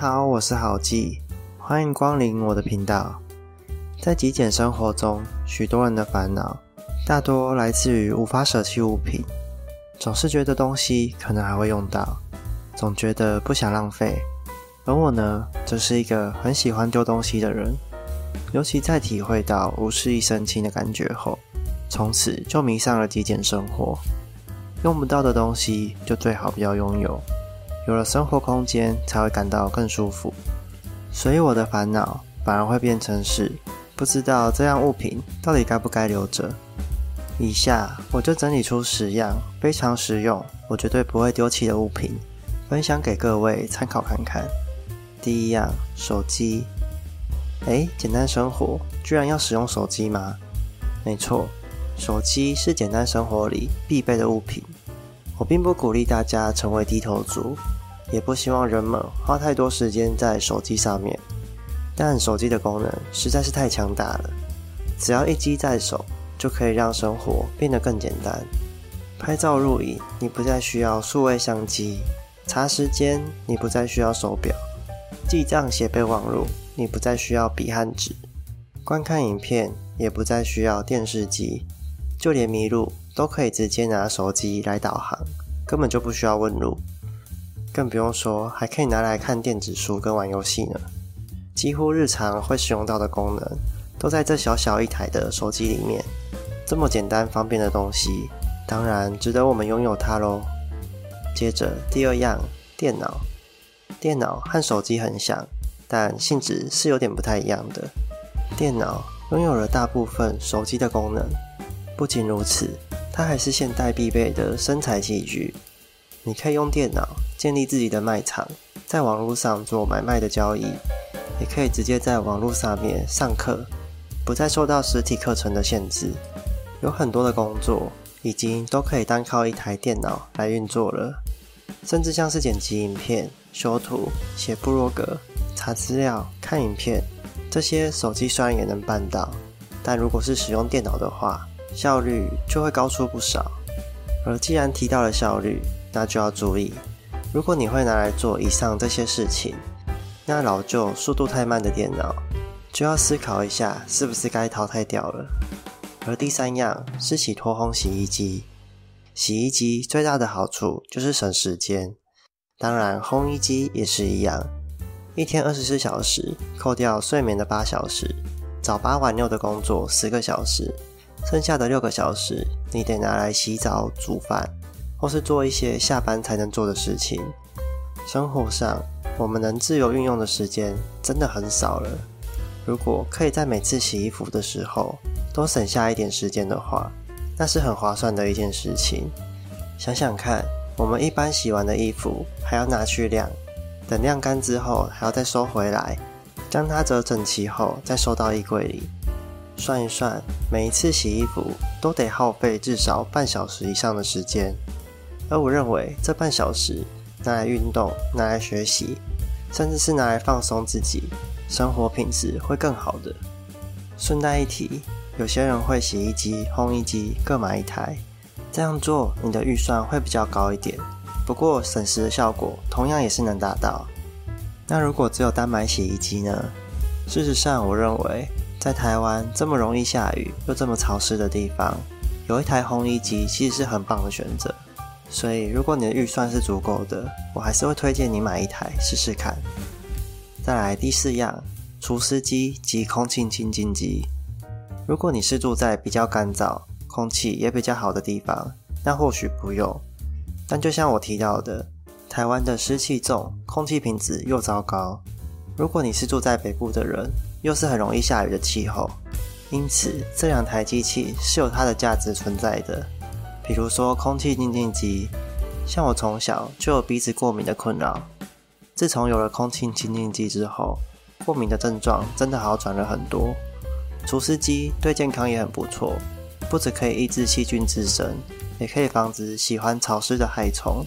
好，我是好记，欢迎光临我的频道。在极简生活中，许多人的烦恼大多来自于无法舍弃物品，总是觉得东西可能还会用到，总觉得不想浪费。而我呢，则是一个很喜欢丢东西的人，尤其在体会到无事一身轻的感觉后，从此就迷上了极简生活。用不到的东西就最好不要拥有，有了生活空间才会感到更舒服。所以我的烦恼反而会变成是不知道这样物品到底该不该留着。以下我就整理出十样非常实用，我绝对不会丢弃的物品，分享给各位参考看看。第一样，手机。诶，简单生活居然要使用手机吗？没错。手机是简单生活里必备的物品。我并不鼓励大家成为低头族，也不希望人们花太多时间在手机上面。但手机的功能实在是太强大了，只要一机在手，就可以让生活变得更简单。拍照录影，你不再需要数位相机；查时间，你不再需要手表；记账写备忘录，你不再需要笔和纸；观看影片，也不再需要电视机。就连迷路都可以直接拿手机来导航，根本就不需要问路，更不用说还可以拿来看电子书跟玩游戏呢。几乎日常会使用到的功能，都在这小小一台的手机里面。这么简单方便的东西，当然值得我们拥有它喽。接着第二样，电脑。电脑和手机很像，但性质是有点不太一样的。电脑拥有了大部分手机的功能。不仅如此，它还是现代必备的生财器具。你可以用电脑建立自己的卖场，在网络上做买卖的交易，也可以直接在网络上面上课，不再受到实体课程的限制。有很多的工作已经都可以单靠一台电脑来运作了，甚至像是剪辑影片、修图、写部落格、查资料、看影片，这些手机虽然也能办到，但如果是使用电脑的话，效率就会高出不少，而既然提到了效率，那就要注意，如果你会拿来做以上这些事情，那老旧、速度太慢的电脑，就要思考一下是不是该淘汰掉了。而第三样是洗脱烘洗衣机，洗衣机最大的好处就是省时间，当然烘衣机也是一样，一天二十四小时，扣掉睡眠的八小时，早八晚六的工作十个小时。剩下的六个小时，你得拿来洗澡、煮饭，或是做一些下班才能做的事情。生活上，我们能自由运用的时间真的很少了。如果可以在每次洗衣服的时候多省下一点时间的话，那是很划算的一件事情。想想看，我们一般洗完的衣服还要拿去晾，等晾干之后还要再收回来，将它折整齐后再收到衣柜里。算一算，每一次洗衣服都得耗费至少半小时以上的时间，而我认为这半小时拿来运动、拿来学习，甚至是拿来放松自己，生活品质会更好的。顺带一提，有些人会洗衣机、烘衣机各买一台，这样做你的预算会比较高一点，不过省时的效果同样也是能达到。那如果只有单买洗衣机呢？事实上，我认为。在台湾这么容易下雨又这么潮湿的地方，有一台烘衣机其实是很棒的选择。所以，如果你的预算是足够的，我还是会推荐你买一台试试看。再来第四样，除湿机及空气清净机。如果你是住在比较干燥、空气也比较好的地方，那或许不用。但就像我提到的，台湾的湿气重，空气品质又糟糕。如果你是住在北部的人，又是很容易下雨的气候，因此这两台机器是有它的价值存在的。比如说空气净净机，像我从小就有鼻子过敏的困扰，自从有了空气清净机之后，过敏的症状真的好转了很多。除湿机对健康也很不错，不只可以抑制细菌滋生，也可以防止喜欢潮湿的害虫。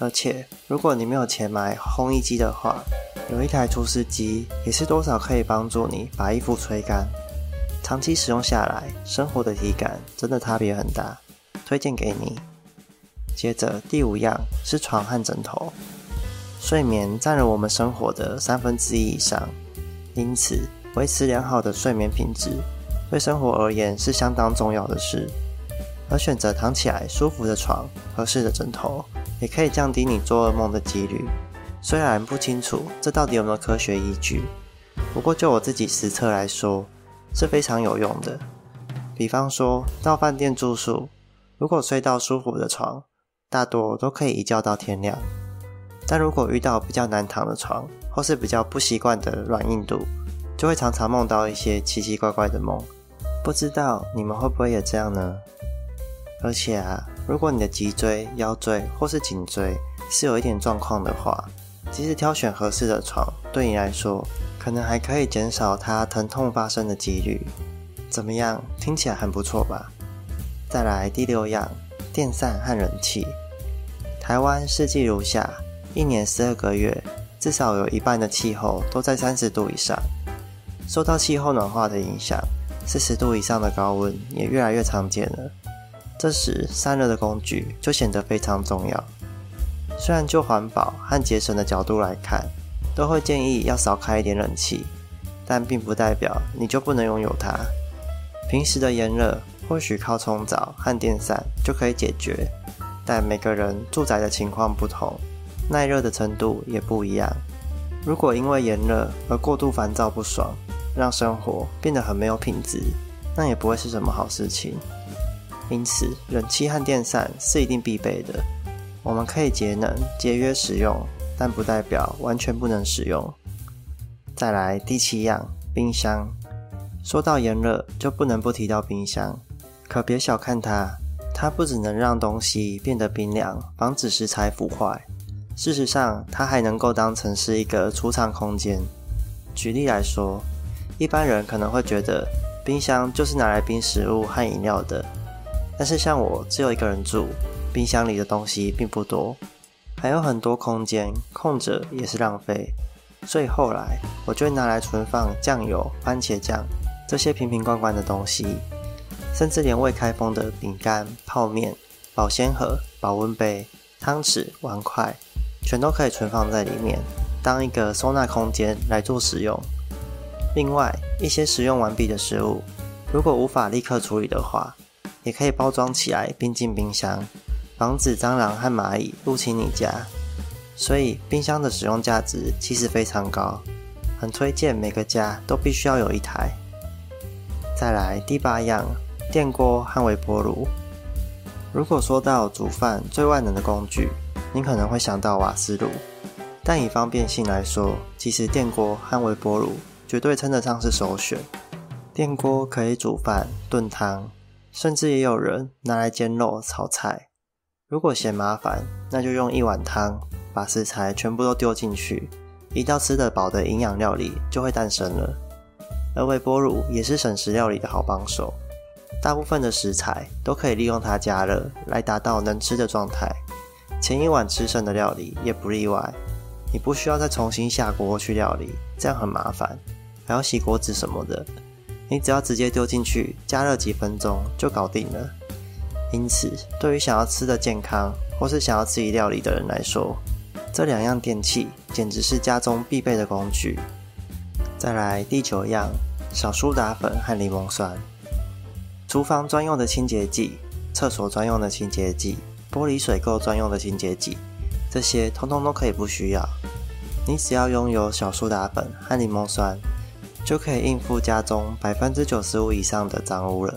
而且如果你没有钱买烘衣机的话，有一台除湿机也是多少可以帮助你把衣服吹干，长期使用下来，生活的体感真的差别很大，推荐给你。接着第五样是床和枕头，睡眠占了我们生活的三分之一以上，因此维持良好的睡眠品质对生活而言是相当重要的事。而选择躺起来舒服的床、合适的枕头，也可以降低你做噩梦的几率。虽然不清楚这到底有没有科学依据，不过就我自己实测来说是非常有用的。比方说到饭店住宿，如果睡到舒服的床，大多都可以一觉到天亮。但如果遇到比较难躺的床，或是比较不习惯的软硬度，就会常常梦到一些奇奇怪怪的梦。不知道你们会不会也这样呢？而且啊，如果你的脊椎、腰椎或是颈椎是有一点状况的话，即使挑选合适的床，对你来说可能还可以减少它疼痛发生的几率。怎么样？听起来很不错吧？再来第六样，电扇和冷气。台湾四季如夏，一年十二个月，至少有一半的气候都在三十度以上。受到气候暖化的影响，四十度以上的高温也越来越常见了。这时，散热的工具就显得非常重要。虽然就环保和节省的角度来看，都会建议要少开一点冷气，但并不代表你就不能拥有它。平时的炎热或许靠冲澡和电扇就可以解决，但每个人住宅的情况不同，耐热的程度也不一样。如果因为炎热而过度烦躁不爽，让生活变得很没有品质，那也不会是什么好事情。因此，冷气和电扇是一定必备的。我们可以节能、节约使用，但不代表完全不能使用。再来第七样，冰箱。说到炎热，就不能不提到冰箱。可别小看它，它不只能让东西变得冰凉，防止食材腐坏。事实上，它还能够当成是一个储藏空间。举例来说，一般人可能会觉得冰箱就是拿来冰食物和饮料的。但是像我只有一个人住，冰箱里的东西并不多，还有很多空间空着也是浪费，所以后来我就会拿来存放酱油、番茄酱这些瓶瓶罐罐的东西，甚至连未开封的饼干、泡面、保鲜盒、保温杯、汤匙、碗筷，全都可以存放在里面，当一个收纳空间来做使用。另外一些使用完毕的食物，如果无法立刻处理的话，也可以包装起来，并进冰箱，防止蟑螂和蚂蚁入侵你家。所以，冰箱的使用价值其实非常高，很推荐每个家都必须要有一台。再来第八样，电锅和微波炉。如果说到煮饭最万能的工具，你可能会想到瓦斯炉，但以方便性来说，其实电锅和微波炉绝对称得上是首选。电锅可以煮饭、炖汤。甚至也有人拿来煎肉、炒菜。如果嫌麻烦，那就用一碗汤把食材全部都丢进去，一道吃得饱的营养料理就会诞生了。而微波炉也是省时料理的好帮手，大部分的食材都可以利用它加热来达到能吃的状态。前一晚吃剩的料理也不例外，你不需要再重新下锅去料理，这样很麻烦，还要洗锅子什么的。你只要直接丢进去，加热几分钟就搞定了。因此，对于想要吃的健康或是想要自己料理的人来说，这两样电器简直是家中必备的工具。再来第九样，小苏打粉和柠檬酸。厨房专用的清洁剂、厕所专用的清洁剂、玻璃水垢专用的清洁剂，这些通通都可以不需要。你只要拥有小苏打粉和柠檬酸。就可以应付家中百分之九十五以上的脏污了，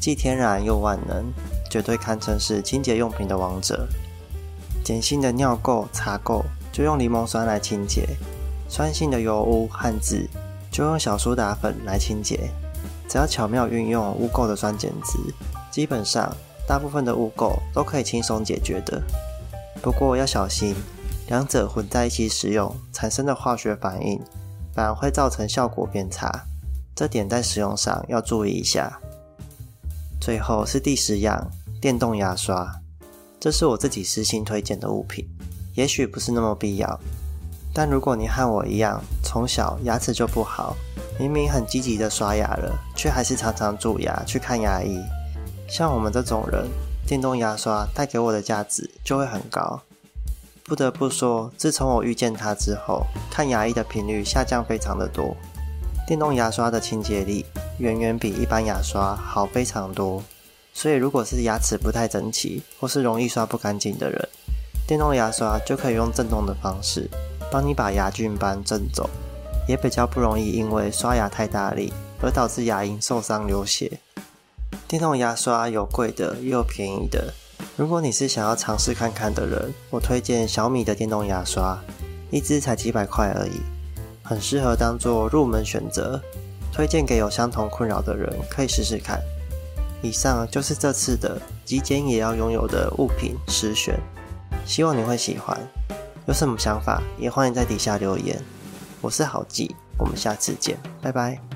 既天然又万能，绝对堪称是清洁用品的王者。碱性的尿垢、茶垢就用柠檬酸来清洁，酸性的油污、汗渍就用小苏打粉来清洁。只要巧妙运用污垢的酸碱值，基本上大部分的污垢都可以轻松解决的。不过要小心，两者混在一起使用产生的化学反应。反而会造成效果变差，这点在使用上要注意一下。最后是第十样，电动牙刷，这是我自己私心推荐的物品，也许不是那么必要，但如果你和我一样，从小牙齿就不好，明明很积极的刷牙了，却还是常常蛀牙去看牙医，像我们这种人，电动牙刷带给我的价值就会很高。不得不说，自从我遇见它之后，看牙医的频率下降非常的多。电动牙刷的清洁力远远比一般牙刷好非常多，所以如果是牙齿不太整齐或是容易刷不干净的人，电动牙刷就可以用震动的方式帮你把牙菌斑震走，也比较不容易因为刷牙太大力而导致牙龈受伤流血。电动牙刷有贵的也有便宜的。如果你是想要尝试看看的人，我推荐小米的电动牙刷，一支才几百块而已，很适合当做入门选择，推荐给有相同困扰的人可以试试看。以上就是这次的极简也要拥有的物品十选，希望你会喜欢。有什么想法也欢迎在底下留言。我是郝记，我们下次见，拜拜。